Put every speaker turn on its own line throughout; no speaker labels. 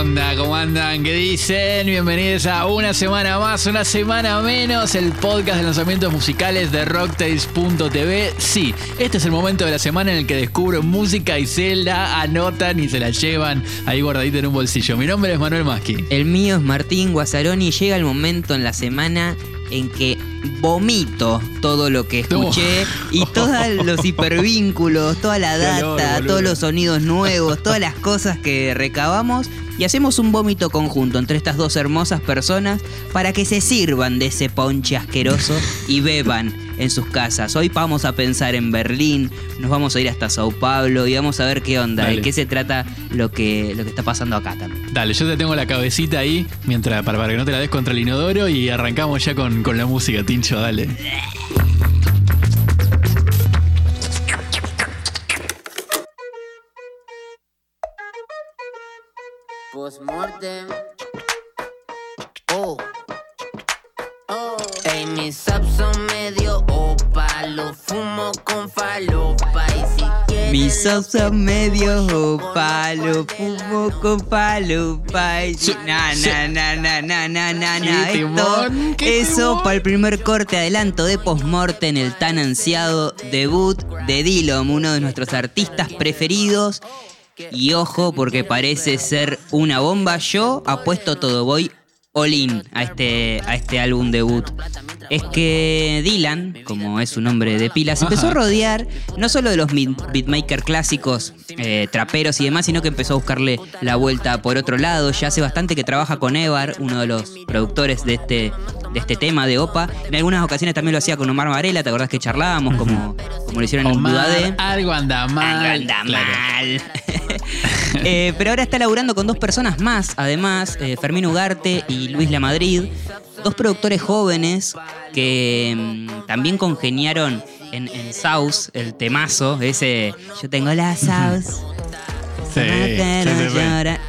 onda? ¿Cómo andan? ¿Qué dicen? Bienvenidos a una semana más, una semana menos, el podcast de lanzamientos musicales de Rocktails.tv. Sí, este es el momento de la semana en el que descubro música y se la anotan y se la llevan ahí guardadita en un bolsillo. Mi nombre es Manuel Maschi.
El mío es Martín Guazzaroni y llega el momento en la semana en que vomito todo lo que escuché y todos los hipervínculos, toda la data, todos los sonidos nuevos, todas las cosas que recabamos y hacemos un vómito conjunto entre estas dos hermosas personas para que se sirvan de ese ponche asqueroso y beban en sus casas. Hoy vamos a pensar en Berlín, nos vamos a ir hasta Sao Paulo y vamos a ver qué onda, de qué se trata lo que, lo que está pasando acá también.
Dale, yo te tengo la cabecita ahí mientras para, para que no te la des contra el inodoro y arrancamos ya con, con la música, Tincho, dale.
Postmortem. Son medio opa. Lo fumo con falopa. Y si quieres.
Mis subs son medio palo, fumo con palopa. y-
Sí,
Na, na, na, na, na, na, na, na. Esto, eso para el primer corte adelanto de Postmortem, el tan ansiado debut de Dillom, uno de nuestros artistas preferidos. Y ojo, porque parece ser una bomba. Yo apuesto todo, voy all in a este, a este álbum debut. Es que Dylan, como es su nombre de pila, se empezó a rodear no solo de los beat- beatmaker clásicos, eh, traperos y demás, sino que empezó a buscarle la vuelta por otro lado. Ya hace bastante que trabaja con Evar, uno de los productores de este, de este tema de OPA. En algunas ocasiones también lo hacía con Omar Varela, ¿te acordás que charlábamos? Como, como lo hicieron en
Omar,
Budade.
algo anda mal.
Algo anda
Claro.
Eh, pero ahora está laburando con dos personas más, además, eh, Fermín Ugarte y Luis La Madrid, dos productores jóvenes que mm, también congeniaron en, en Saus, el temazo, ese Yo tengo la Saus.
Sí.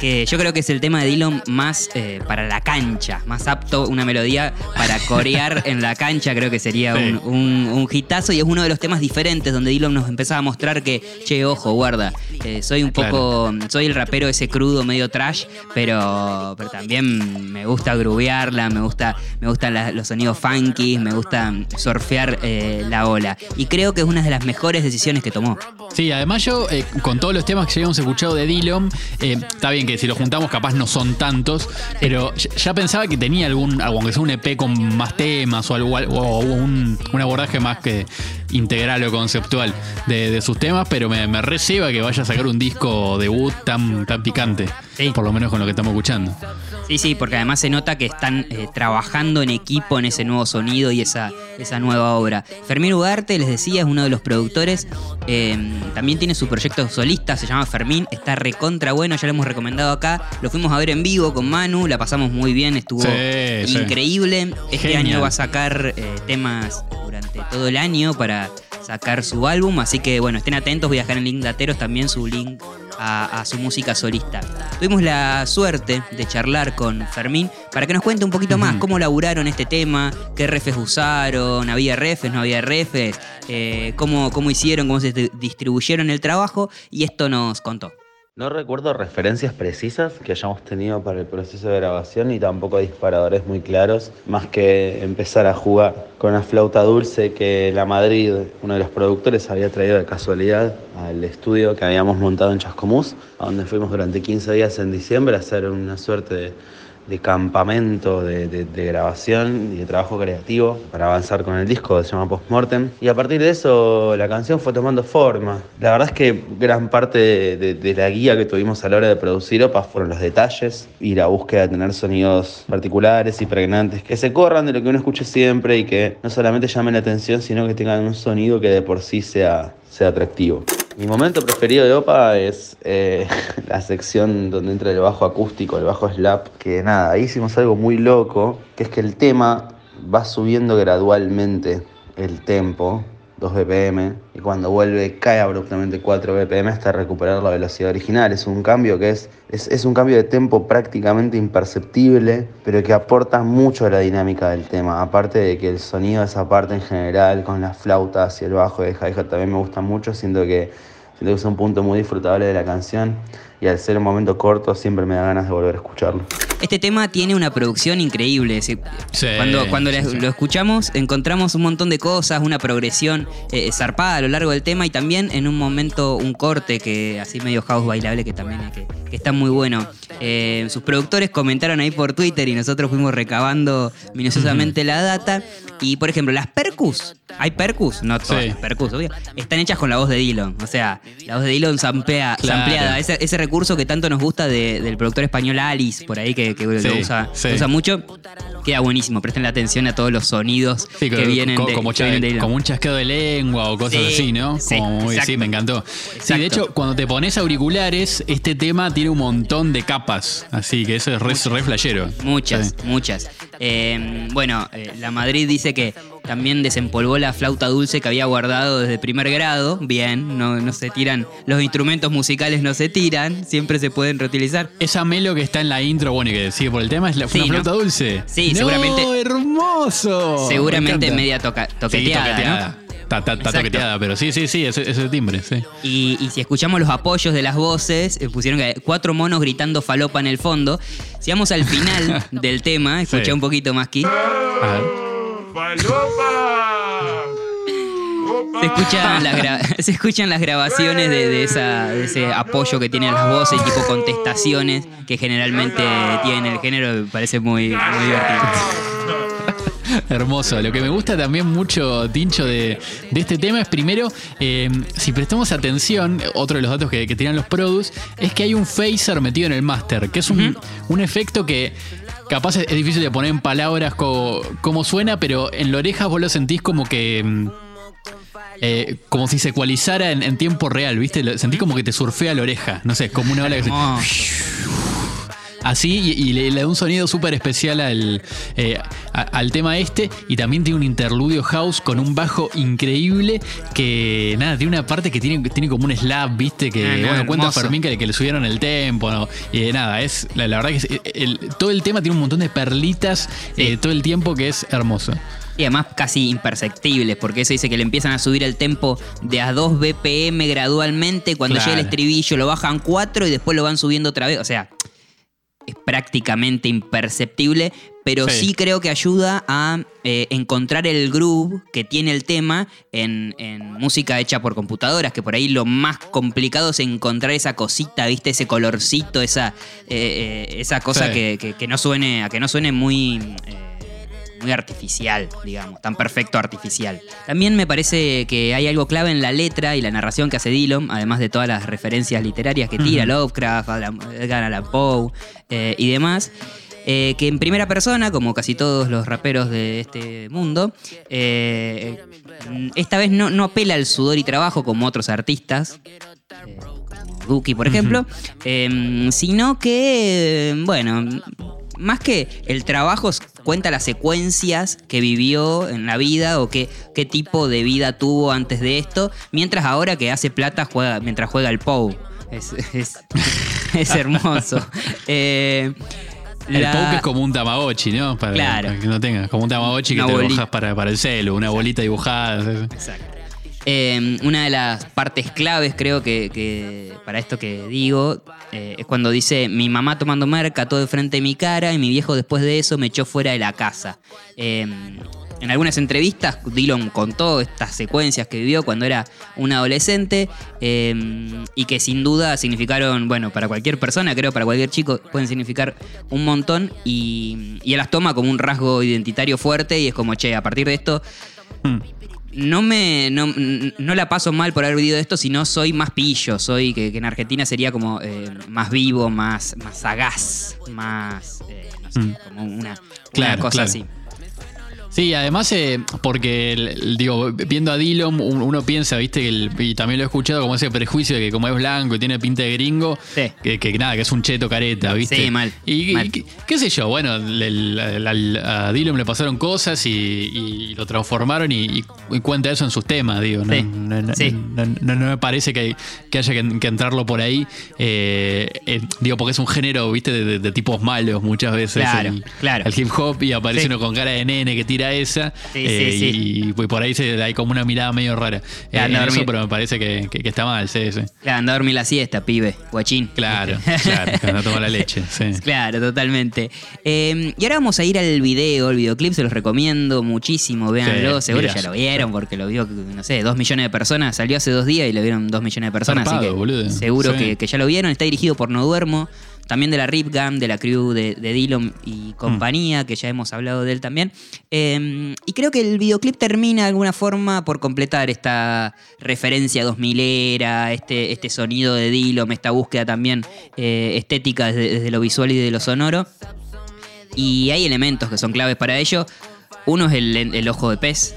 Que yo creo que es el tema de Dylan más eh, para la cancha, más apto, una melodía para corear en la cancha, creo que sería
Sí.
un, un, un hitazo y es uno de los temas diferentes donde Dylan nos empezaba a mostrar que, che, ojo, guarda, eh, soy un poco, soy el rapero ese crudo, medio trash, pero, pero también me gusta grubearla, me gusta, me gustan la- los sonidos funky, me gusta surfear eh, la ola. Y creo que es una de las mejores decisiones que tomó.
Sí, además yo, con todos los temas que habíamos escuchado de Dillon, eh, está bien que si los juntamos capaz no son tantos, pero ya pensaba que tenía algún, aunque sea un EP con más temas o, algo, o un, un abordaje más que integral o conceptual de, de sus temas, pero me, me receba que vaya a sacar un disco debut tan, tan picante,
Sí.
por lo menos con lo que estamos escuchando.
Sí, sí, porque además se nota que están eh, trabajando en equipo en ese nuevo sonido y esa, esa nueva obra. Fermín Ugarte, les decía, es uno de los productores. eh, también tiene su proyecto solista, se llama Fermín. Está recontra bueno, ya lo hemos recomendado acá. Lo fuimos a ver en vivo con Manu, la pasamos muy bien, estuvo
Sí, sí.
increíble. Este
Genial.
año va a sacar eh, temas durante todo el año para sacar su álbum. Así que bueno, estén atentos, voy a dejar en el link de Ateros también su link a, a su música solista. Tuvimos la suerte de charlar con Fermín para que nos cuente un poquito más cómo laburaron este tema, qué refes usaron, había refes, no había refes, eh, cómo, cómo hicieron, cómo se di- distribuyeron el trabajo y esto nos contó.
No recuerdo referencias precisas que hayamos tenido para el proceso de grabación y tampoco disparadores muy claros, más que empezar a jugar con una flauta dulce que la Madrid, uno de los productores, había traído de casualidad al estudio que habíamos montado en Chascomús, a donde fuimos durante 15 días en diciembre a hacer una suerte de, de campamento de, de- grabación y de trabajo creativo para avanzar con el disco se llama Postmortem. Y a partir de eso la canción fue tomando forma. La verdad es que gran parte de, de- la guía que tuvimos a la hora de producir OPA fueron los detalles y la búsqueda de tener sonidos particulares y pregnantes que se corran de lo que uno escuche siempre y que no solamente llamen la atención, sino que tengan un sonido que de por sí sea, sea atractivo. Mi momento preferido de OPA es eh, la sección donde entra el bajo acústico, el bajo slap, que nada, ahí hicimos algo muy loco, que es que el tema va subiendo gradualmente el tempo, 2 BPM, y cuando vuelve cae abruptamente 4 BPM hasta recuperar la velocidad original. Es un cambio que es, es, es un cambio de tempo prácticamente imperceptible, pero que aporta mucho a la dinámica del tema. Aparte de que el sonido de esa parte en general, con las flautas y el bajo de hi-hat también me gusta mucho, siento que Siento que es un punto muy disfrutable de la canción y al ser un momento corto siempre me da ganas de volver a escucharlo.
Este tema tiene una producción increíble.
Sí,
cuando cuando le-
sí, sí.
lo escuchamos, encontramos un montón de cosas, una progresión eh, zarpada a lo largo del tema y también en un momento un corte que así medio house bailable que también que, que está muy bueno. Eh, sus productores comentaron ahí por Twitter y nosotros fuimos recabando minuciosamente la data. Y por ejemplo, las percus, hay percus, no todas
Sí.
las percus, obvio, están hechas con la voz de Dillon. O sea, la voz de sampea,
Claro.
sampleada. Ese, ese recurso que tanto nos gusta de- del productor español Alice, por ahí que, que lo, usa,
sí.
lo usa mucho. Queda buenísimo, presten la atención a todos los sonidos
Sí,
que vienen
co-
de,
como,
que
cha-
vienen de Dillon.
como un chasqueo de lengua o cosas
Sí,
así, ¿no?
sí,
Como muy- sí,
exacto.
me encantó. Sí, de hecho, cuando te pones auriculares, este tema tiene un montón de capas. Así que eso es re, re flashero.
Muchas, muchas. Eh, bueno, eh, la Madrid dice que también desempolvó la flauta dulce que había guardado desde primer grado. Bien, no, no se tiran, los instrumentos musicales no se tiran, siempre se pueden reutilizar.
Esa melo que está en la intro, bueno, y que sigue por el tema, es la,
Sí,
una
¿no?
flauta dulce.
Sí,
¡No,
seguramente-
hermoso. Me
Seguramente
encanta.
media toca-
Sí,
toqueteada,
toqueteada.
¿no?
Está, toqueteada, pero sí, sí, sí, ese, ese timbre, sí.
Y, y si escuchamos los apoyos de las voces, eh, pusieron cuatro monos gritando falopa en el fondo. Si vamos al final del tema, escucha
Sí.
un poquito más aquí.
A ver.
Se escuchan las, se escuchan las grabaciones de, de esa, de ese apoyo que tienen las voces, tipo contestaciones que generalmente tienen el género, me parece muy, muy divertido.
Hermoso. Lo que me gusta también mucho, Tincho, de, de este tema es primero, eh, si prestamos atención, otro de los datos que, que tiran los produce, es que hay un phaser metido en el master, que es un, un efecto que capaz es, difícil de poner en palabras co- cómo suena, pero en la oreja vos lo sentís como que... mm, eh, como si se ecualizara en, tiempo real, ¿viste? Sentís como que te surfea la oreja. No sé, como una ola que se-. Así, y, y le, le da un sonido súper especial al, eh, a- al tema este. Y también tiene un interludio house con un bajo increíble. Que nada, tiene una parte que tiene, tiene como un slap, viste, que
Ah, no,
bueno, cuenta. Fermín que, que le subieron el tempo, ¿no? Y eh, nada, es la, la verdad que es- el- todo el tema tiene un montón de perlitas eh, todo el tiempo que es hermoso.
Y además casi imperceptibles, porque eso dice que le empiezan a subir el tempo de a 2 BPM gradualmente. Cuando
Claro.
llega el estribillo lo bajan 4 y después lo van subiendo otra vez. O sea, es prácticamente imperceptible, pero sí,
Sí.
creo que ayuda a eh, encontrar el groove que tiene el tema en, en música hecha por computadoras, que por ahí lo más complicado es encontrar esa cosita, ¿viste? Ese colorcito, esa, eh, eh, esa cosa
Sí.
que, que- que no suene, a que no suene muy. Muy artificial, digamos, tan perfecto artificial. También me parece que hay algo clave en la letra y la narración que hace Dillon, además de todas las referencias literarias que tira, Lovecraft, Edgar Allan Poe eh, y demás. eh, que en primera persona, como casi todos los raperos de este mundo, eh, esta vez no, no apela al sudor y trabajo como otros artistas, eh, como Duki, por ejemplo, sino que, bueno, más que el trabajo cuenta las secuencias que vivió en la vida o qué, qué tipo de vida tuvo antes de esto, mientras ahora que hace plata juega, mientras juega el POU. Es, es- es hermoso. Eh,
El
la-
poke es como un Tamagotchi, ¿no? Para,
Claro.
para que no tengas. Como un Tamagotchi que
Una
te dibujas para, para el celu, una bolita dibujada.
Exacto. Eh, una de las partes claves, creo que, para esto que digo, eh, es cuando dice: Mi mamá tomando merca todo de frente de mi cara y mi viejo después de eso me echó fuera de la casa. Eh, en algunas entrevistas, Dillon contó estas secuencias que vivió cuando era un adolescente eh, y que sin duda significaron, bueno, para cualquier persona, creo, para cualquier chico, pueden significar un montón y, él las toma como un rasgo identitario fuerte y es como, che, a partir de esto
Mm.
No me no, no la paso mal por haber vivido esto, sino soy más pillo, soy que, que en Argentina sería como eh, más vivo, más, más sagaz, más, eh, no sé,
Mm.
como una, cosa
claro.
así.
Sí, además, eh, porque, el- digo, viendo a Dillon, un- uno piensa, viste, que el- y también lo he escuchado, como ese prejuicio de que como es blanco y tiene pinta de gringo,
Sí.
que, que nada, que es un cheto careta, viste.
Sí, mal,
Y, qué- qué sé yo, bueno, a Dillon le pasaron cosas y, y lo transformaron y, cuenta eso en sus temas, digo. No,
Sí,
no, no-
sí.
no- me parece que, que haya que, que entrarlo por ahí, eh, eh, digo, porque es un género, viste, de, de- de tipos malos muchas veces.
Claro,
el,
claro.
el hip hop y aparece uno con cara de nene que tira tira esa.
Sí,
eh,
sí.
Y, y por ahí se, hay como una mirada medio rara. eh,
Ya,
en
no,
eso, pero me parece que, que- que está mal, sí, sí.
Claro, anda a dormir la siesta, pibe, guachín.
Claro, claro, que no toma la leche. Sí.
Claro, totalmente. Eh, y ahora vamos a ir al video, el videoclip, se los recomiendo muchísimo, véanlo, seguro
mirá.
ya lo vieron porque lo vio, no sé, dos millones de personas, salió hace dos días y lo vieron dos millones de personas, así que
boludo.
seguro que, que ya lo vieron, está dirigido por No Duermo, también de la Rip Gang, de la crew de, de Dillon y compañía, que ya hemos hablado de él también. Eh, y creo que el videoclip termina de alguna forma por completar esta referencia 2000era, este, este sonido de Dillon, esta búsqueda también eh, estética desde, desde lo visual y de lo sonoro. Y hay elementos que son claves para ello. Uno es el, el ojo de pez.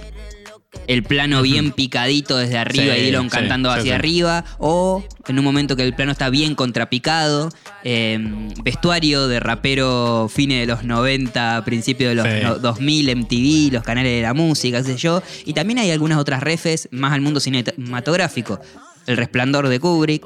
El plano bien picadito desde arriba
Sí,
y
sí,
cantando
sí,
hacia arriba. O en un momento que el plano está bien contrapicado. eh, vestuario de rapero fines de los 90, principios de los no- 2000, MTV, los canales de la música, qué sé yo. Y también hay algunas otras refes más al mundo cinematográfico. El resplandor de Kubrick.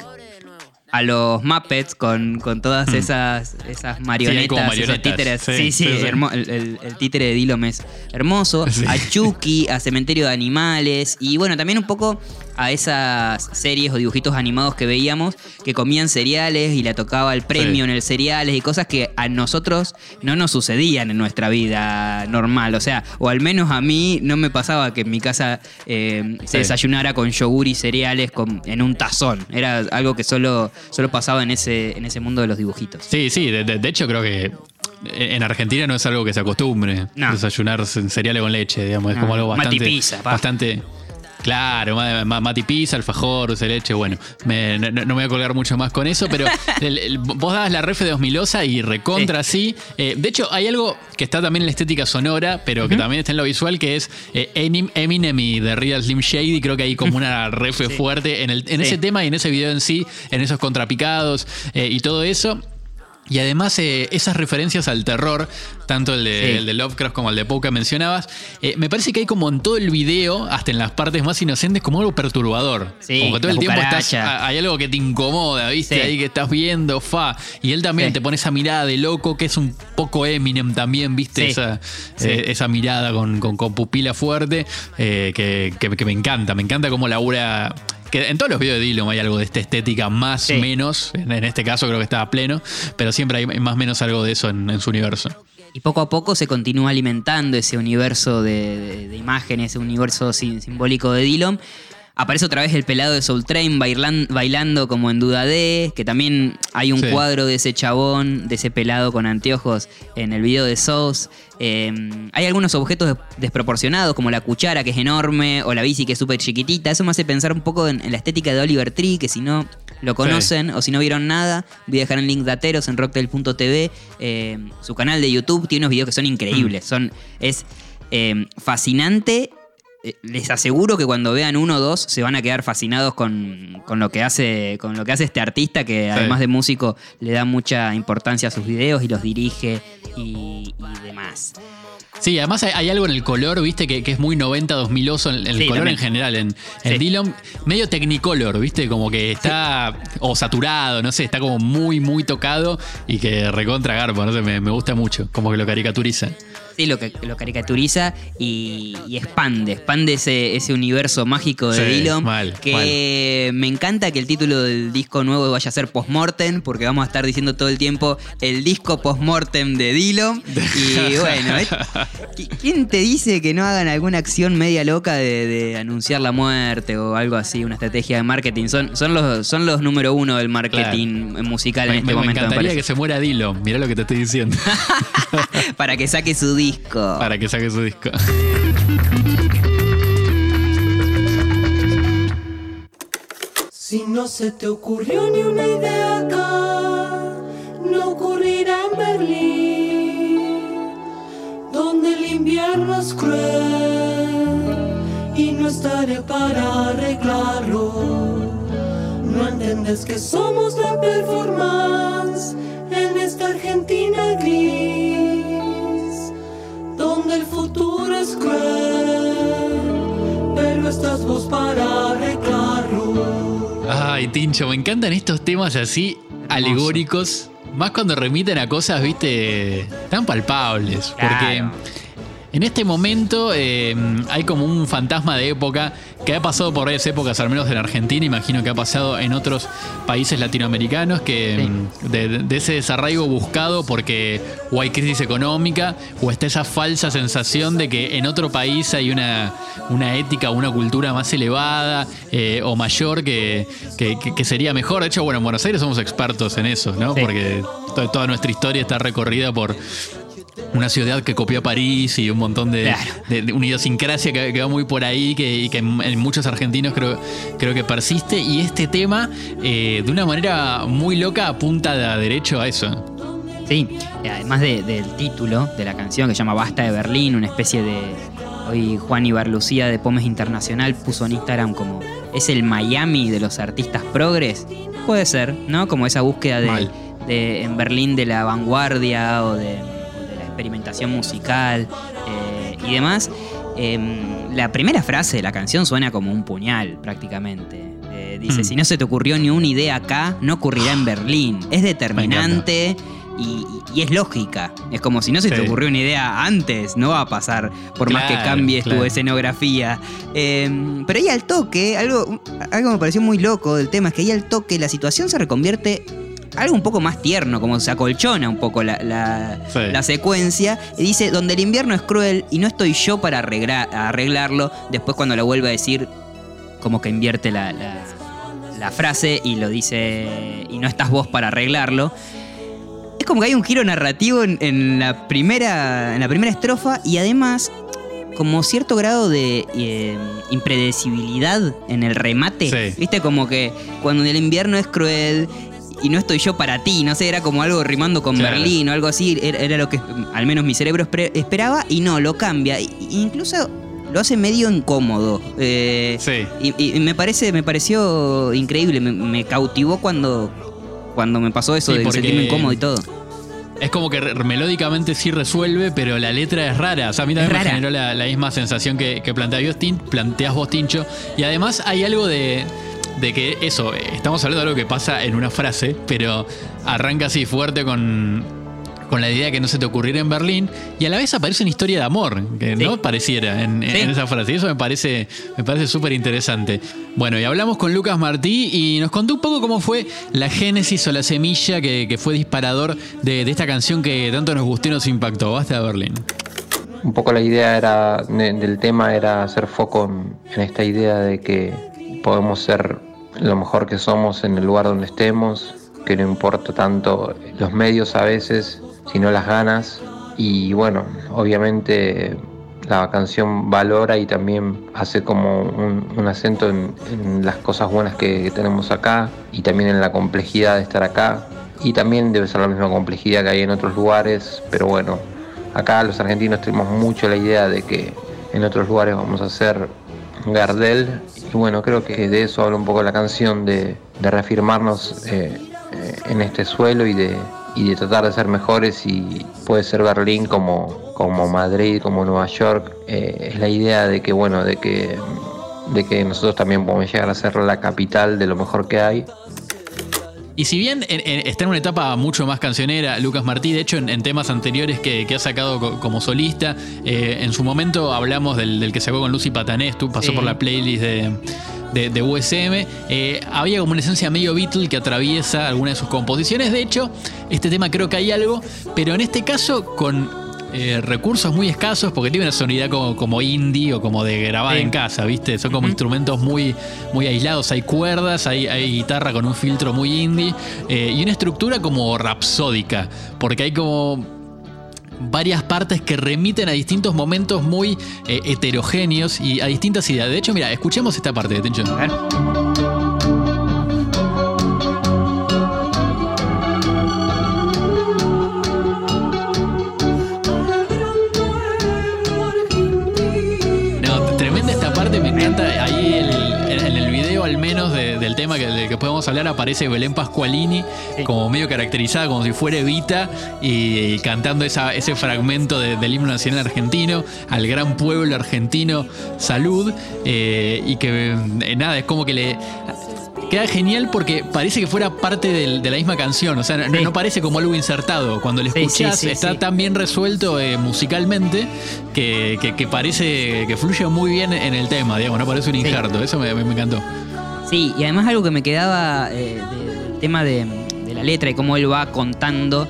A los Muppets con, con todas esas, esas marionetas,
Hmm.
esos títeres. Sí,
Sí,
hermo- el, el- el títere de Dillon es hermoso. A Chucky, a Cementerio de Animales. Y bueno, también un poco a esas series o dibujitos animados que veíamos que comían cereales y la tocaba el premio
Sí.
en el cereales y cosas que a nosotros no nos sucedían en nuestra vida normal. O sea, o al menos a mí no me pasaba que en mi casa eh, se
Sí.
desayunara con yogur y cereales con- en un tazón. Era algo que solo, solo pasaba en ese, en ese mundo de los dibujitos.
Sí, sí, de, de- de hecho creo que en Argentina no es algo que se acostumbre
No.
desayunar cereales con leche, digamos, es
No.
como algo bastante bastante Claro, ma- ma- mati pizza, alfajor, dulce leche, bueno, me- no, no me voy a colgar mucho más con eso, pero el- el- vos dabas la ref de Osmilosa y recontra sí. Eh, de hecho, hay algo que está también en la estética sonora, pero que también está en lo visual, que es eh, Eminem y The Real Slim Shady, creo que hay como una ref fuerte en, el, en
Sí.
ese tema y en ese video en sí, en esos contrapicados eh, y todo eso. Y además eh, esas referencias al terror, tanto el de,
Sí.
el de Lovecraft como el de Poe que mencionabas, eh, me parece que hay como en todo el video, hasta en las partes más inocentes, como algo perturbador.
Sí,
como que todo el tiempo estás,
cucaracha.
a- hay algo que te incomoda, ¿viste?
Sí.
Ahí que estás viendo, fa. Y él también te pone esa mirada de loco, que es un poco Eminem también, ¿viste? Esa, eh, esa mirada con, con- con pupila fuerte, que, que- que me encanta. Me encanta cómo labura. Que en todos los videos de Dillon hay algo de esta estética más
Sí.
menos. En, en este caso creo que estaba pleno. Pero siempre hay más o menos algo de eso en, en su universo.
Y poco a poco se continúa alimentando ese universo de, de- de imágenes, ese universo sim- simbólico de Dillon. Aparece otra vez el pelado de Soul Train bailan- bailando como en Duda D, que también hay un
Sí.
cuadro de ese chabón, de ese pelado con anteojos en el video de Souls. Eh, hay algunos objetos des- desproporcionados, como la cuchara que es enorme o la bici que es súper chiquitita. Eso me hace pensar un poco en, en la estética de Oliver Tree, que si no lo conocen o si no vieron nada, voy a dejar el link dateros en rocktail.tv. Eh, su canal de YouTube tiene unos videos que son increíbles. Son, es eh, fascinante. Eh, Les aseguro que cuando vean uno o dos se van a quedar fascinados con, con lo que hace, con lo que hace este artista, que además de músico le da mucha importancia a sus videos y los dirige y, y demás.
Sí, además hay, hay algo en el color, viste, que, que es muy 90-2000 oso, el
Sí,
color
también.
en general. En, en
Sí.
Dillon, medio technicolor, viste, como que está. O saturado, no sé, está como muy, muy tocado y que recontra garpo, no sé, me, me gusta mucho, como que lo caricaturiza.
Sí, lo, que, lo caricaturiza y, y expande, expande ese, ese universo mágico de
Sí,
Dillon.
mal,
que me encanta que el título del disco nuevo vaya a ser Postmortem, porque vamos a estar diciendo todo el tiempo el disco Postmortem de Dillon. Y bueno, ¿eh? ¿qui- ¿quién te dice que no hagan alguna acción media loca de, de anunciar la muerte o algo así, una estrategia de marketing? Son, son, los, son los número uno del marketing musical
Me,
en este
me- me
momento. me
encantaría
parece.
que se muera Dillon, mirá lo que te estoy diciendo,
Para que saque su disco.
para que saque su disco.
Si no se te ocurrió ni una idea acá, no ocurrirá en Berlín, donde el invierno es cruel y no estaré para arreglarlo. No entiendes que somos la performance en esta Argentina gris, el futuro es cruel, pero estás vos para arreglarlo.
Ay, Tincho, me encantan estos temas así alegóricos. Más cuando remiten a cosas, viste, tan palpables. Porque
Claro.
En este momento eh, hay como un fantasma de época que ha pasado por varias épocas, al menos en Argentina, imagino que ha pasado en otros países latinoamericanos, que mm, de, de ese desarraigo buscado porque o hay crisis económica o está esa falsa sensación de que en otro país hay una, una ética, una cultura más elevada eh, o mayor que, que- que- que sería mejor. De hecho, bueno, en Buenos Aires somos expertos en eso, ¿no?
Sí.
Porque to- toda nuestra historia está recorrida por una ciudad que copió a París y un montón de,
Claro.
de- de una idiosincrasia que, que va muy por ahí que, y que en, en muchos argentinos creo, creo que persiste. Y este tema, eh, de una manera muy loca, apunta de derecho a eso.
Sí, además de- del título de la canción que se llama Basta de Berlín, una especie de. Hoy Juan Ibarlucía de Pomes Internacional puso en Instagram como. Es el Miami de los artistas progres. Puede ser, ¿no? Como esa búsqueda de, de- en Berlín de la vanguardia o de, experimentación musical eh, y demás. Em, la primera frase de la canción suena como un puñal, prácticamente. Eh, dice:
Hmm.
Si no se te ocurrió ni una idea acá, no ocurrirá en Berlín. Es determinante y, y es lógica. Es como si no se te ocurrió una idea antes, no va a pasar por más que
Claro,
cambies tu escenografía. Eh, pero ahí al toque, algo, algo me pareció muy loco del tema, es que ahí al toque la situación se reconvierte algo un poco más tierno, como se acolchona un poco la, la-
Sí.
la secuencia. Y dice, donde el invierno es cruel y no estoy yo para arreglar- arreglarlo, después cuando lo vuelve a decir, como que invierte la, la- la frase y lo dice, y no estás vos para arreglarlo. Es como que hay un giro narrativo en, en la, primera, en la primera estrofa y además como cierto grado de eh, impredecibilidad en el remate.
Sí.
Viste, como que cuando el invierno es cruel y no estoy yo para ti, no sé, era como algo rimando con
Claro.
Berlín o algo así, era, era lo que al menos mi cerebro esperaba y no, lo cambia. Incluso lo hace medio incómodo. Eh,
Sí.
y, y me parece, me pareció increíble, me, me cautivó cuando, cuando me pasó eso
Sí,
de sentirme incómodo y todo.
Es como que melódicamente sí resuelve, pero la letra es rara. O sea, a mí también me generó la, la misma sensación que, que plantea vos, Tin- planteas vos, Tincho. Y además hay algo de, de que eso, eh, estamos hablando de algo que pasa en una frase, pero arranca así fuerte con, con la idea de que no se te ocurriera en Berlín. Y a la vez aparece una historia de amor, que
Sí.
no pareciera en, esa frase. Y eso me parece me parece súper interesante. Bueno, y hablamos con Lucas Martí y nos contó un poco cómo fue la génesis o la semilla que, que fue disparador de, de esta canción que tanto nos gustó y nos impactó. Basta de Berlín.
Un poco la idea era de- del tema era hacer foco en, en esta idea de que podemos ser lo mejor que somos en el lugar donde estemos, que no importa tanto los medios a veces, sino las ganas. Y bueno, obviamente la canción valora y también hace como un, acento en, en las cosas buenas que, que tenemos acá y también en la complejidad de estar acá. Y también debe ser la misma complejidad que hay en otros lugares, pero bueno, acá los argentinos tenemos mucho la idea de que en otros lugares vamos a ser Gardel. Y bueno, creo que de eso habla un poco la canción, de, de reafirmarnos eh, eh, en este suelo y de, y de tratar de ser mejores y puede ser Berlín como, como Madrid, como Nueva York. Eh, es la idea de que, bueno, de que, de que nosotros también podemos llegar a ser la capital de lo mejor que hay.
Y si bien en- en- está en una etapa mucho más cancionera, Lucas Martí, de hecho en, en temas anteriores que, que ha sacado co- como solista, eh, en su momento hablamos del, del que sacó con Lucy Patanés, tú pasó
Sí.
por la playlist de, de- de USM, eh, había como una esencia medio Beatle que atraviesa algunas de sus composiciones, de hecho este tema creo que hay algo, pero en este caso con... eh, recursos muy escasos porque tiene una sonoridad como, como indie o como de grabada
Sí.
en casa, ¿viste? Son como instrumentos muy, muy aislados. Hay cuerdas, hay, hay guitarra con un filtro muy indie eh, y una estructura como rapsódica, porque hay como varias partes que remiten a distintos momentos muy eh, heterogéneos y a distintas ideas. De hecho, mira, escuchemos esta parte, atención.
A
del que podemos hablar, aparece Belén Pascualini,
Sí.
como medio caracterizada, como si fuera Evita, y, y cantando esa- ese fragmento de- del himno nacional argentino, al gran pueblo argentino, salud, eh, y que eh, nada, es como que le. queda genial porque parece que fuera parte del- de la misma canción. O sea, no,
Sí.
no parece como algo insertado. Cuando lo escuchás,
sí, sí,
está tan bien resuelto eh, musicalmente que, que- que parece que fluye muy bien en el tema, digamos, no parece un injerto. Eso me, me- me encantó.
Sí, y además algo que me quedaba eh, de- del tema de, la letra y cómo él va contando.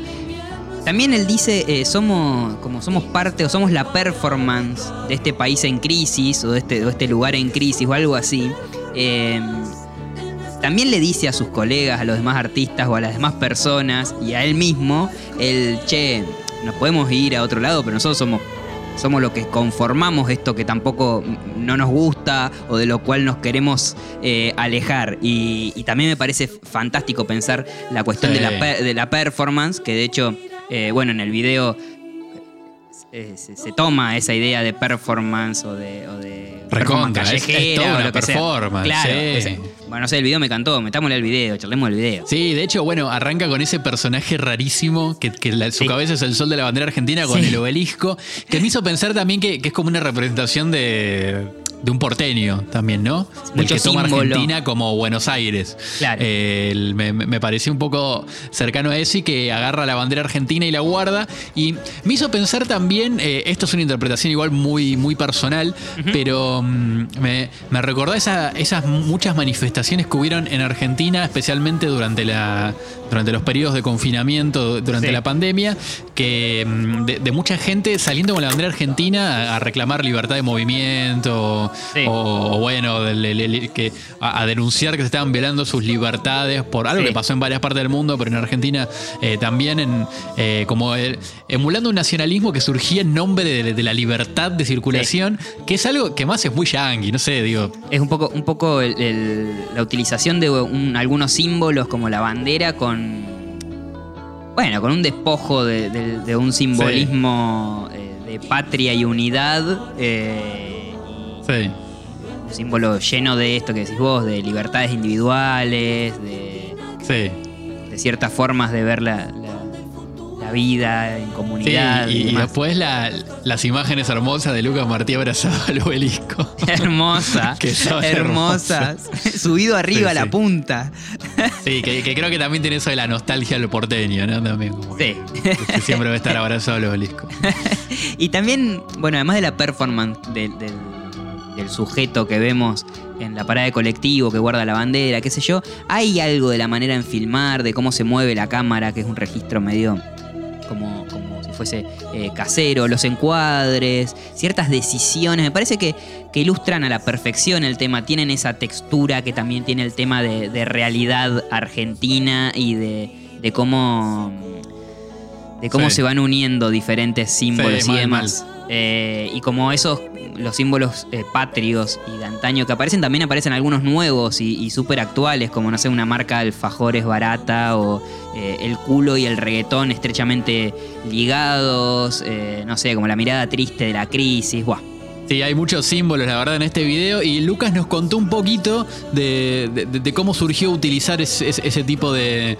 También él dice, eh, somos, como somos parte o somos la performance de este país en crisis o de este, de este lugar en crisis o algo así. Eh, también le dice a sus colegas, a los demás artistas o a las demás personas y a él mismo, el che, nos podemos ir a otro lado, pero nosotros somos somos los que conformamos esto que tampoco no nos gusta o de lo cual nos queremos eh, alejar. Y, y también me parece fantástico pensar la cuestión
Sí.
de, la, de la performance, que de hecho, eh, bueno, en el video se, se toma esa idea de performance o de, o de
Recontra, es- es
callejera
toda
o
una
lo que sea.
performance,
Claro,
sí.
bueno, no sé, el video me encantó, metámosle el video, charlemos el video.
Sí, de hecho, bueno, arranca con ese personaje rarísimo que, que la- su
Sí.
cabeza es el sol de la bandera argentina con
Sí.
el obelisco, que me hizo pensar también que, que es como una representación de, de un porteño también, ¿no? Del
Mucho
que toma
símbolo.
Argentina como Buenos Aires.
Claro.
Eh, el- me, me- pareció un poco cercano a eso y que agarra la bandera argentina y la guarda. Y me hizo pensar también, eh, esto es una interpretación igual muy, muy personal, pero mm, me, me recordó esa- esas muchas manifestaciones que hubieron en Argentina, especialmente durante, la, durante los periodos de confinamiento, durante
Sí.
la pandemia, que mm, de, de mucha gente saliendo con la bandera argentina a, a reclamar libertad de movimiento
Sí.
o, o bueno, del- del- del- que, a, a denunciar que se estaban violando sus libertades por algo
Sí.
que pasó en varias partes del mundo, pero en Argentina eh, también, en, eh, como el- emulando un nacionalismo que surgía en nombre de, de la libertad de circulación, que es algo que más es muy yankee, no sé, digo.
Es un poco, un poco el- el- la utilización de un- algunos símbolos como la bandera con. Bueno, con un despojo de, de- de un simbolismo eh, de patria y unidad. eh,
Sí.
un símbolo lleno de esto que decís vos, de libertades individuales, de,
Sí.
de ciertas formas de ver la, la- la vida en
Sí,
comunidad.
y,
y
después la- las imágenes hermosas de Lucas Martí abrazado al obelisco.
Hermosa,
Que son
hermosas. Subido arriba
Sí,
a la
sí.
punta.
Sí, que, que creo que también tiene eso de la nostalgia al porteño, ¿no? También. como
Sí.
que siempre va a estar abrazado al obelisco.
Y también, bueno, además de la performance del, del- del sujeto que vemos en la parada de colectivo que guarda la bandera, qué sé yo, hay algo de la manera en filmar, de cómo se mueve la cámara, que es un registro medio como, como si fuese eh, casero, los encuadres, ciertas decisiones. Me parece que, que ilustran a la perfección el tema, tienen esa textura que también tiene el tema de, de realidad argentina y de, de cómo de cómo
Sí.
se van uniendo diferentes símbolos
Sí,
y
mal,
demás. Eh, y como esos, los símbolos eh, patrios y de antaño que aparecen, también aparecen algunos nuevos y, y súper actuales, como no sé, una marca alfajores barata o eh, el culo y el reggaetón estrechamente ligados, eh, no sé, como la mirada triste de la crisis. Buah.
Sí, hay muchos símbolos, la verdad, en este video. Y Lucas nos contó un poquito de, de- cómo surgió utilizar ese, tipo de,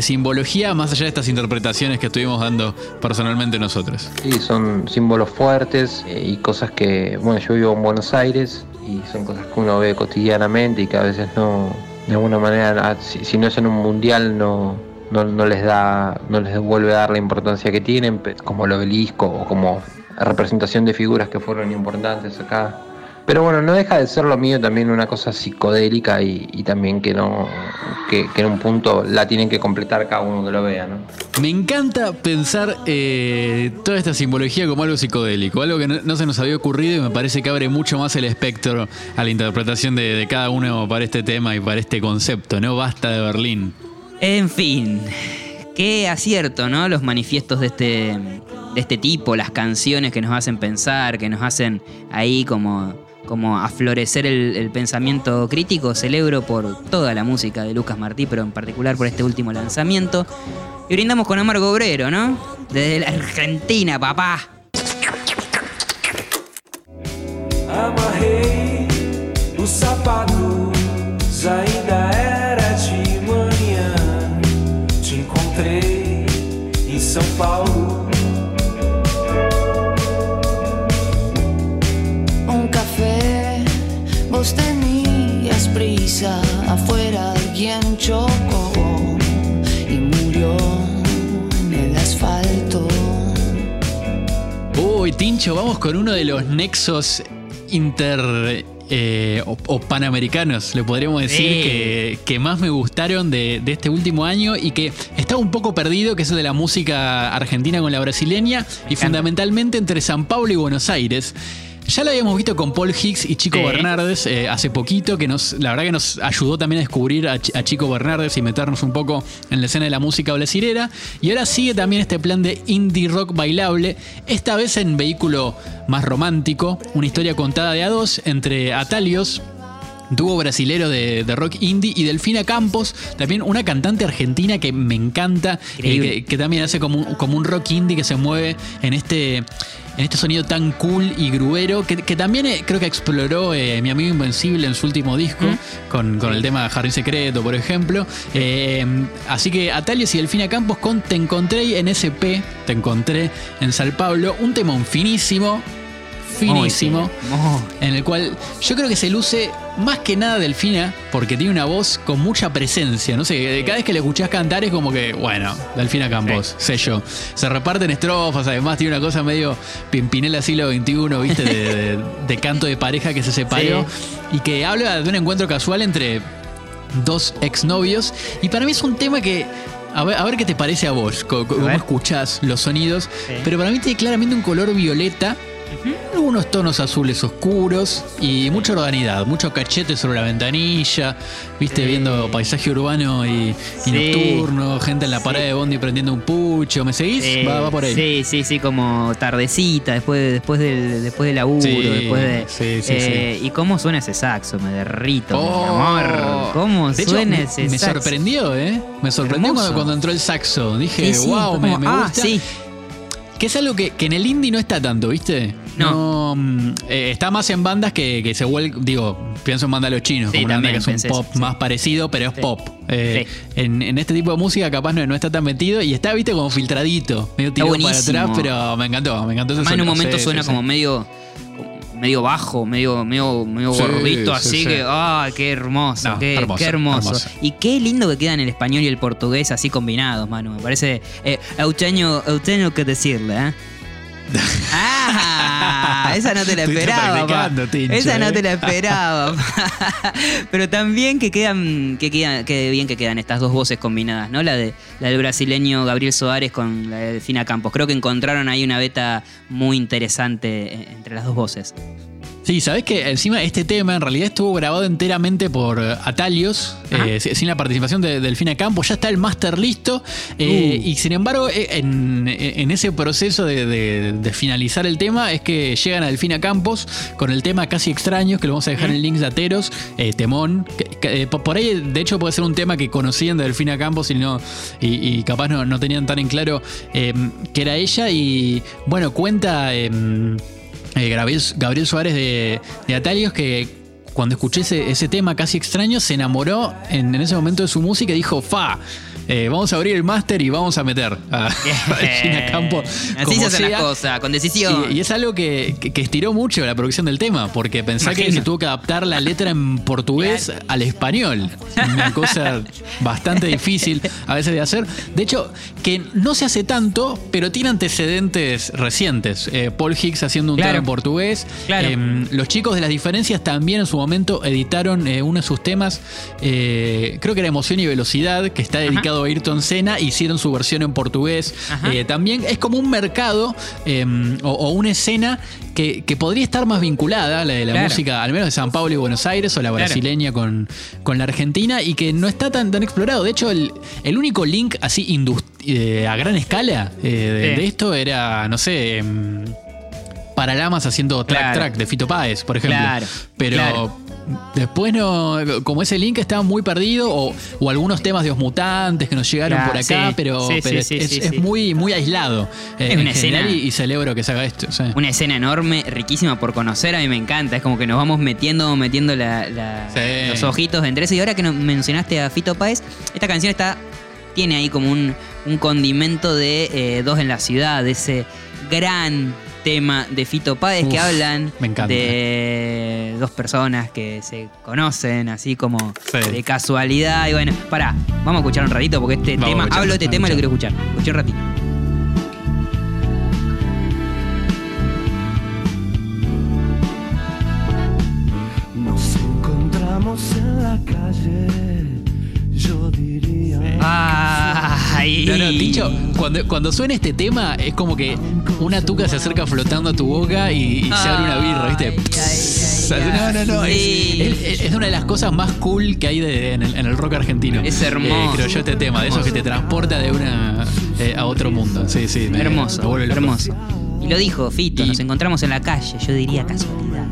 simbología, más allá de estas interpretaciones que estuvimos dando personalmente nosotros.
Sí, son símbolos fuertes eh, y cosas que, bueno, yo vivo en Buenos Aires y son cosas que uno ve cotidianamente y que a veces no, de alguna manera, si, si no es en un mundial, no, no, no les da, no les vuelve a dar la importancia que tienen, como el obelisco o como representación de figuras que fueron importantes acá. Pero bueno, no deja de ser lo mío también una cosa psicodélica y, y también que no, que, que en un punto la tienen que completar cada uno que lo vea, ¿no?
Me encanta pensar eh, toda esta simbología como algo psicodélico, algo que no, no se nos había ocurrido y me parece que abre mucho más el espectro a la interpretación de, de cada uno para este tema y para este concepto, ¿no? Basta de Berlín.
En fin, qué acierto, ¿no? Los manifiestos de este, de este tipo, las canciones que nos hacen pensar, que nos hacen ahí como, como aflorecer el, pensamiento crítico. Celebro por toda la música de Lucas Martí, pero en particular por este último lanzamiento. Y brindamos con Amargo Obrero, ¿no? Desde la Argentina, papá.
Tincho, vamos con uno de los nexos inter. eh, o, o panamericanos, le podríamos decir,
Sí.
que, que más me gustaron de, de este último año y que estaba un poco perdido, que es el de la música argentina con la brasileña y fundamentalmente entre San Pablo y Buenos Aires. Ya lo habíamos visto con Paul Hicks y Chico
Sí.
Bernardes eh, hace poquito, que nos, la verdad que nos ayudó también a descubrir a, Chi- a Chico Bernardes y meternos un poco en la escena de la música brasilera. Y ahora sigue también este plan de indie rock bailable, esta vez en vehículo más romántico, una historia contada de a dos entre Atalios, dúo brasilero de, de rock indie y Delfina Campos, también una cantante argentina que me encanta, eh, que, que también hace como un, como un rock indie que se mueve en este, en este sonido tan cool y gruero, que, que también eh, creo que exploró eh, mi amigo Invencible en su último disco, con, con el tema Jardín Secreto, por ejemplo. Eh, así que Atalios y Delfina Campos con Te Encontré en SP, Te Encontré en San Pablo, un temón finísimo, finísimo en el cual yo creo que se luce más que nada Delfina porque tiene una voz con mucha presencia. No sé, cada vez que le escuchás cantar es como que, bueno, Delfina Campos, sé yo. Se reparten estrofas, además tiene una cosa medio Pimpinela siglo XXI, ¿viste? De, de- de canto de pareja que se separó y que habla de un encuentro casual entre dos exnovios. Y para mí es un tema que. A ver, a ver qué te parece a vos, cómo
ver.
escuchás los sonidos.
Sí.
Pero para mí tiene claramente un color violeta, algunos tonos azules oscuros y mucha urbanidad, mucho cachete sobre la ventanilla, viste, viendo paisaje urbano y, y
Sí.
nocturno, gente en la parada de Bondi prendiendo un pucho. ¿Me seguís? Va, va por ahí.
Sí, sí, sí, como tardecita, después, de- después, del, después del laburo,
Sí,
después de. eh, ¿Y cómo suena ese saxo? Me derrito, mi
Oh.
amor. ¿Cómo
De
suena
me-
ese
me
saxo?
sorprendió, ¿eh? Me sorprendió cuando, cuando entró el saxo. Dije, wow, me, me
ah,
gusta.
sí.
Que es algo que, que en el indie no está tanto, ¿viste?
No.
mm, eh, está más en bandas que, que se vuelven. Digo, pienso en bandas de los chinos,
Sí,
como una banda que es un pop
eso, sí.
más parecido, pero es
Sí.
pop. Eh, en, en este tipo de música capaz no, no está tan metido y está, viste, como filtradito, medio tirado para atrás, pero me encantó, me encantó ese
Además, en un momento suena como medio medio bajo, medio medio medio
Sí,
gordito,
sí,
así
sí.
que ¡ay, qué hermoso!
No,
qué,
hermoso,
qué hermoso.
hermoso.
Y qué lindo que quedan el español y el portugués así combinados, mano. Me parece eh, eu tengo, eu tengo que decirle, ¿eh? Ah, esa no te la esperaba.
Tincho,
esa no
eh.
te la esperaba. Pero también que quedan, que quedan, que bien que quedan estas dos voces combinadas, ¿no? La de la del brasileño Gabriel Soares con la de Fina Campos. Creo que encontraron ahí una beta muy interesante eh, entre las dos voces.
Sí, sabés que encima este tema en realidad estuvo grabado enteramente por eh, Atalios, eh, sin la participación de Delfina Campos. Ya está el máster listo. eh,
Uh.
Y sin embargo, eh, en, en ese proceso de, de- de finalizar el tema, es que llegan a Delfina Campos con el tema Casi Extraños, que lo vamos a dejar en links de Ateros, Temón. que- que, por ahí, de hecho, puede ser un tema que conocían de Delfina Campos y, no, y, y capaz no, no tenían tan en claro que era ella. Y bueno, cuenta. Eh, Gabriel, Gabriel Suárez de, de Atalios que cuando escuché ese, ese tema casi extraño se enamoró en, en ese momento de su música y dijo, fa, eh, vamos a abrir el máster y vamos a meter a, a Gina Campo.
Así
como
se hacen
sea".
las cosas, con decisión.
Y, y es algo que, que- que estiró mucho la producción del tema, porque pensá que se tuvo que adaptar la letra en portugués al español. Una cosa bastante difícil a veces de hacer. De hecho, que no se hace tanto, pero tiene antecedentes recientes. Eh, Paul Hicks haciendo un
Claro.
tema en portugués.
Claro.
Em, los chicos de las diferencias también en su momento editaron eh, uno de sus temas, eh, creo que era Emoción y Velocidad, que está dedicado a Ayrton Senna, hicieron su versión en portugués.
Ajá.
Eh, también es como un mercado eh, o, o una escena que, que podría estar más vinculada, la de la
Claro.
música, al menos de San Pablo y Buenos Aires, o la
Claro.
brasileña con, con la argentina, y que no está tan, tan explorado. De hecho, el, el único link así indus- eh, a gran escala eh, de,
Sí.
de esto era, no sé. Paralamas haciendo track
Claro.
track de Fito Páez, por ejemplo.
Claro,
Pero
claro.
después no, como ese link estaba muy perdido, o, o algunos temas de los mutantes que nos llegaron
Claro,
por acá,
sí,
pero,
sí,
pero
sí,
es, muy, muy aislado. eh,
Es
en
una escena-
y, y celebro que se haga esto.
Una escena enorme, riquísima por conocer, a mí me encanta. Es como que nos vamos metiendo, metiendo la- los ojitos entre eso. Y ahora que mencionaste a Fito Páez, esta canción está tiene ahí como un, un condimento de eh, Dos en la Ciudad, de ese gran tema de Fito Páez que hablan
me encanta.
de dos personas que se conocen así como
Sí.
de casualidad. Y bueno, pará, vamos a escuchar un ratito porque este
Vamos
tema,
escuchar,
hablo de este tema y lo quiero escuchar. Escuché un ratito.
Nos encontramos en la calle, yo diría.
Ay,
No, no, Tincho, cuando, cuando suena este tema es como que una tuca se acerca flotando a tu boca y, y se abre una birra, ¿viste?
Ay, ay, ay,
no, no, no. es-
Sí.
Es, es una de las cosas más cool que hay de- en, el, en el rock argentino.
Es hermoso.
creo yo este tema, de esos que te transporta de una eh, a otro mundo. Sí, sí. me-
hermoso, hermoso. Y lo dijo Fito,
Y-
nos encontramos en la calle, yo diría casualidad.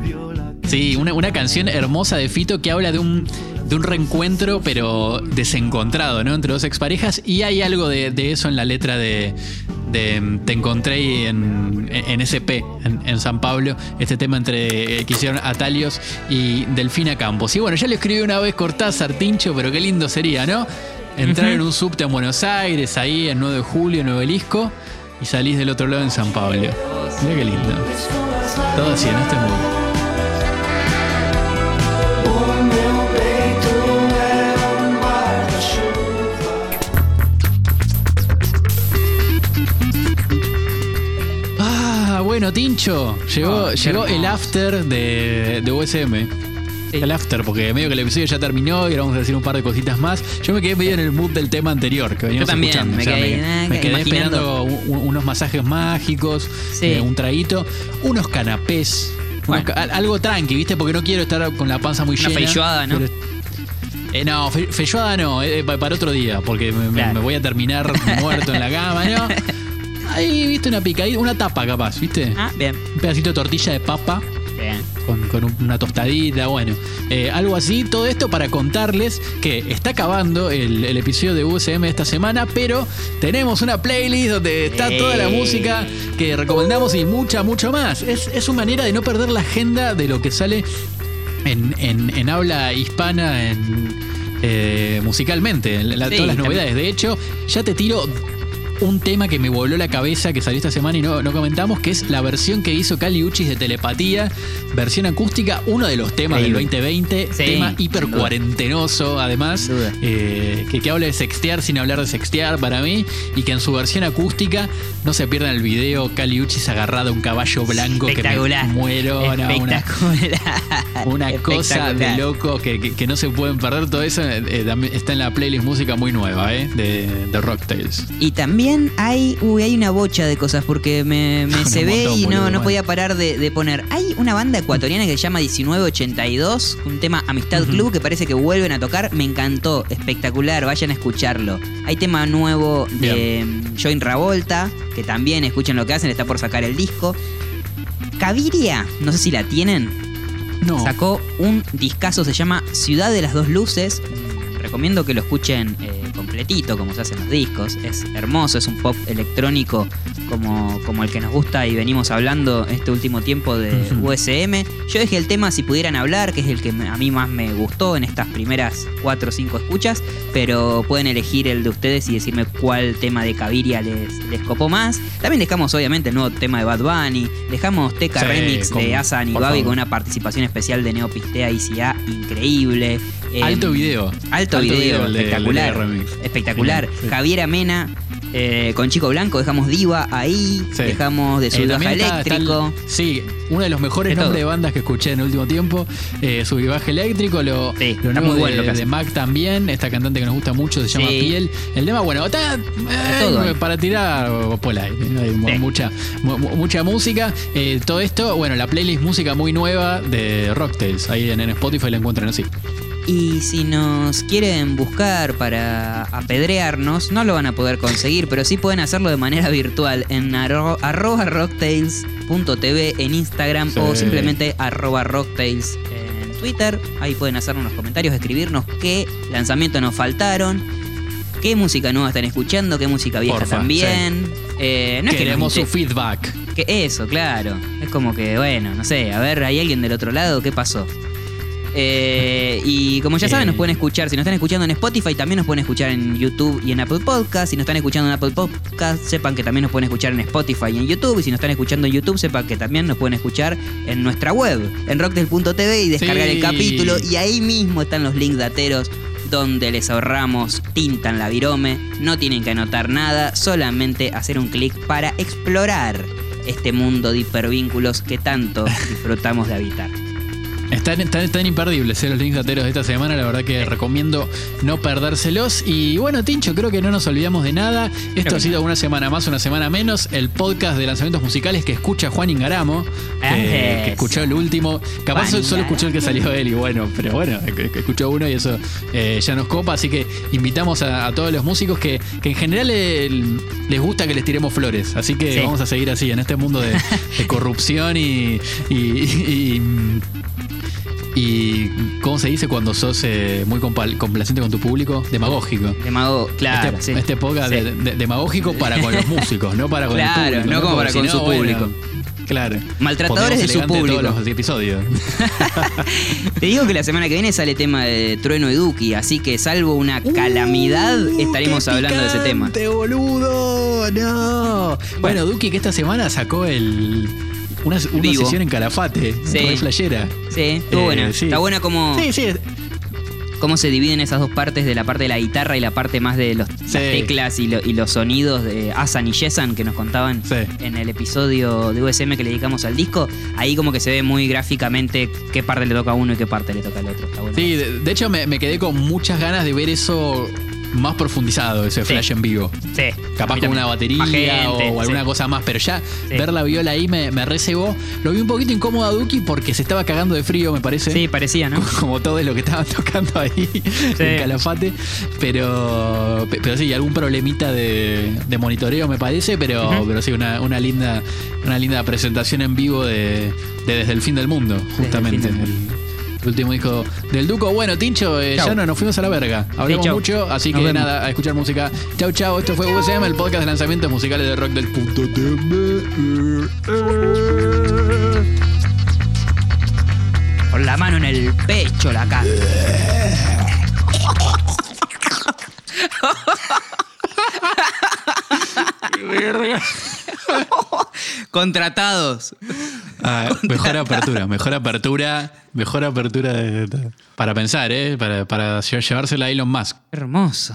Sí, una, una canción hermosa de Fito que habla de un, de un reencuentro, pero desencontrado, ¿no? Entre dos exparejas. Y hay algo de, de eso en la letra de, de mm, Te encontré en, en SP, en, en San Pablo. Este tema entre que hicieron Atalios y Delfina Campos. Y bueno, ya lo escribí una vez Cortázar, Tincho, pero qué lindo sería, ¿no? Entrar en un subte en Buenos Aires, ahí en 9 de julio, en Nuevo Elisco, y salís del otro lado en San Pablo. Mira qué lindo. Todo así en este mundo. Bueno, Tincho. Llegó,
Ah,
llegó el after de, de USM.
Sí.
El after, porque medio que el episodio ya terminó y ahora vamos a decir un par de cositas más. Yo me quedé medio en el mood del tema anterior que veníamos
Yo también,
escuchando.
me
O sea,
quedé,
me, me quedé
imaginando.
esperando un- unos masajes mágicos,
Sí.
eh, un traguito, unos canapés. unos
Bueno.
algo tranqui, ¿viste? Porque no quiero estar con la panza muy
Una
llena.
feijoada, ¿no?
pero- eh, no, fe- feijoada no, eh, pa- para otro día, porque me, me-
Claro.
me voy a terminar muerto en la cama, ¿no? Ahí, viste, una picadita, una tapa capaz, ¿viste?
Ah, bien,
Un pedacito de tortilla de papa
bien.
con, con un- una tostadita, bueno. Eh, algo así, todo esto para contarles que está acabando el, el episodio de USM de esta semana, pero tenemos una playlist donde está toda la música que recomendamos y mucha, mucho más. Es, es una manera de no perder la agenda de lo que sale en, en- en habla hispana, en, eh, musicalmente, en la-
Sí,
todas las
también.
novedades. De hecho, ya te tiro un tema que me voló la cabeza que salió esta semana y no, no comentamos, que es la versión que hizo Cali Uchis de Telepatía, versión acústica, uno de los temas
Increíble.
del 2020,
Sí,
tema hiper cuarentenoso además, eh, que, que habla de sextear sin hablar de sextear para mí, y que en su versión acústica no se pierdan el video, Cali Uchis agarrado a un caballo blanco que me muero, no, una, una cosa de loco que, que- que no se pueden perder. Todo eso eh, eh, está en la playlist música muy nueva, ¿eh? De, de Rocktails.
Y también hay, uy, hay una bocha de cosas porque me, se ve
montón,
y no,
boludo,
no
bueno.
podía parar de, de poner. Hay una banda ecuatoriana que se llama 1982, un tema Amistad. Club que parece que vuelven a tocar. Me encantó, espectacular, vayan a escucharlo. Hay tema nuevo de mm, Join Ravolta, que también escuchen lo que hacen, está por sacar el disco. Caviria, no sé si la tienen,
No.
sacó un discazo, se llama Ciudad de las Dos Luces. Recomiendo que lo escuchen eh, completito, como se hacen los discos. Es hermoso, es un pop electrónico como, como el que nos gusta y venimos hablando este último tiempo de. USM. Yo dejé el tema Si pudieran hablar, que es el que a mí más me gustó en estas primeras cuatro o cinco escuchas, pero pueden elegir el de ustedes y decirme cuál tema de Caviria les, les copó más. También dejamos obviamente el nuevo tema de Bad Bunny, dejamos Teca
Sí,
Remix
con-
de Asan y Babi con una participación especial de Neopistea y ICA increíble. Eh,
Alto video.
Alto, video, espectacular.
de
espectacular.
Sí.
Javier Amena eh, con Chico Blanco, dejamos Diva ahí,
Sí.
dejamos de
está el-
Eléctrico.
sí, uno de los mejores
todo.
nombres de bandas que escuché en el último tiempo. Eh, Subibaje Eléctrico, lo,
Sí,
lo
está muy bueno
de,
lo hace.
de Mac también, esta cantante que nos gusta mucho se llama
Sí.
Piel. El tema, bueno, está eh,
todo
para tirar por ahí. Hay mu-
Sí.
mucha, mu- mu- mucha música. Todo esto, bueno, la playlist música muy nueva de Rocktails. Ahí en, en Spotify la encuentran así.
Y si nos quieren buscar para apedrearnos, no lo van a poder conseguir, pero sí pueden hacerlo de manera virtual en arro- arroba rocktails.tv en Instagram
Sí.
o simplemente arroba rocktails en Twitter. Ahí pueden hacernos unos comentarios, escribirnos qué lanzamientos nos faltaron, qué música nueva están escuchando, qué música vieja
Porfa,
también. Eh, no es que nos
Queremos su feedback.
que eso, claro. Es como que, bueno, no sé, a ver, ¿hay alguien del otro lado? ¿Qué pasó? Eh, y como ya saben, nos pueden escuchar. Si nos están escuchando en Spotify, también nos pueden escuchar en YouTube y en Apple Podcast. Si nos están escuchando en Apple Podcast, sepan que también nos pueden escuchar en Spotify y en YouTube. Y si nos están escuchando en YouTube, sepan que también nos pueden escuchar en nuestra web, en rocktel.tv y descargar
Sí.
el capítulo. Y ahí mismo están los links dateros donde les ahorramos tinta en la virome. No tienen que anotar nada, solamente hacer un clic para explorar este mundo de hipervínculos que tanto disfrutamos de habitar.
Están, están, están imperdibles eh, los links dateros de esta semana, la verdad que recomiendo no perdérselos. Y bueno, Tincho, creo que no nos olvidamos de nada. Esto ha sido una semana más, una semana menos. El podcast de lanzamientos musicales que escucha Juan Ingaramo, eh, que escuchó el último. Capaz
Juan
solo escuchó el que salió él y bueno, pero bueno, escuchó uno y eso eh, ya nos copa. Así que invitamos a, a todos los músicos que, que en general el- les gusta que les tiremos flores. Así que
Sí.
vamos a seguir así en este mundo de, de corrupción y- y- y y ¿cómo se dice cuando sos eh, muy complaciente con tu público? Demagógico.
Demago, claro,
este,
sí.
este podcast
Sí.
de- de- demagógico para con los músicos, no para con
Claro,
el público.
no como para con su público.
claro.
Maltratadores de su público.
todos los episodios.
Te digo que la semana que viene sale tema de Trueno y Duki, así que salvo una calamidad, estaremos
Uh, ¡Qué
hablando de ese tema.
boludo! ¡No! Bueno, Duki que esta semana sacó el una, una
Vivo.
sesión en Calafate,
Sí.
re flashera.
Sí, estuvo
Eh,
buena.
sí.
Está buena como
Sí, sí,
cómo se dividen esas dos partes de la parte de la guitarra y la parte más de los, las teclas y, lo- y los sonidos de Asan y Yesan que nos contaban en el episodio de USM que le dedicamos al disco. Ahí como que se ve muy gráficamente qué parte le toca a uno y qué parte le toca al otro. Está bueno.
Sí, de, de hecho me, me quedé con muchas ganas de ver eso más profundizado, ese
Sí.
flash en vivo.
Sí,
Capaz con una batería
gente,
o alguna
sí.
cosa más, pero ya
Sí.
ver la viola ahí me, me recebó. Lo vi un poquito incómodo a Duki porque se estaba cagando de frío, me parece.
Sí, parecía, ¿no?
Como todo lo que estaban tocando ahí en Calafate. Pero, pe- pero sí, algún problemita de, de monitoreo me parece, pero, pero sí, una, una linda, una linda presentación en vivo de, de Desde el fin del mundo, justamente. El, último disco del Duco. Bueno, Tincho, eh, ya no nos fuimos a la verga. Hablamos
chau.
mucho, así
Nos
que
vemos.
nada, a escuchar música. Chau, chau. Esto fue USM, el podcast de lanzamientos musicales de rock del punto
Con la mano en el pecho, la cara. Contratados.
Ah, mejor apertura, mejor apertura, mejor apertura de- de- para pensar, ¿eh? Para, para llevársela a Elon Musk.
Hermoso.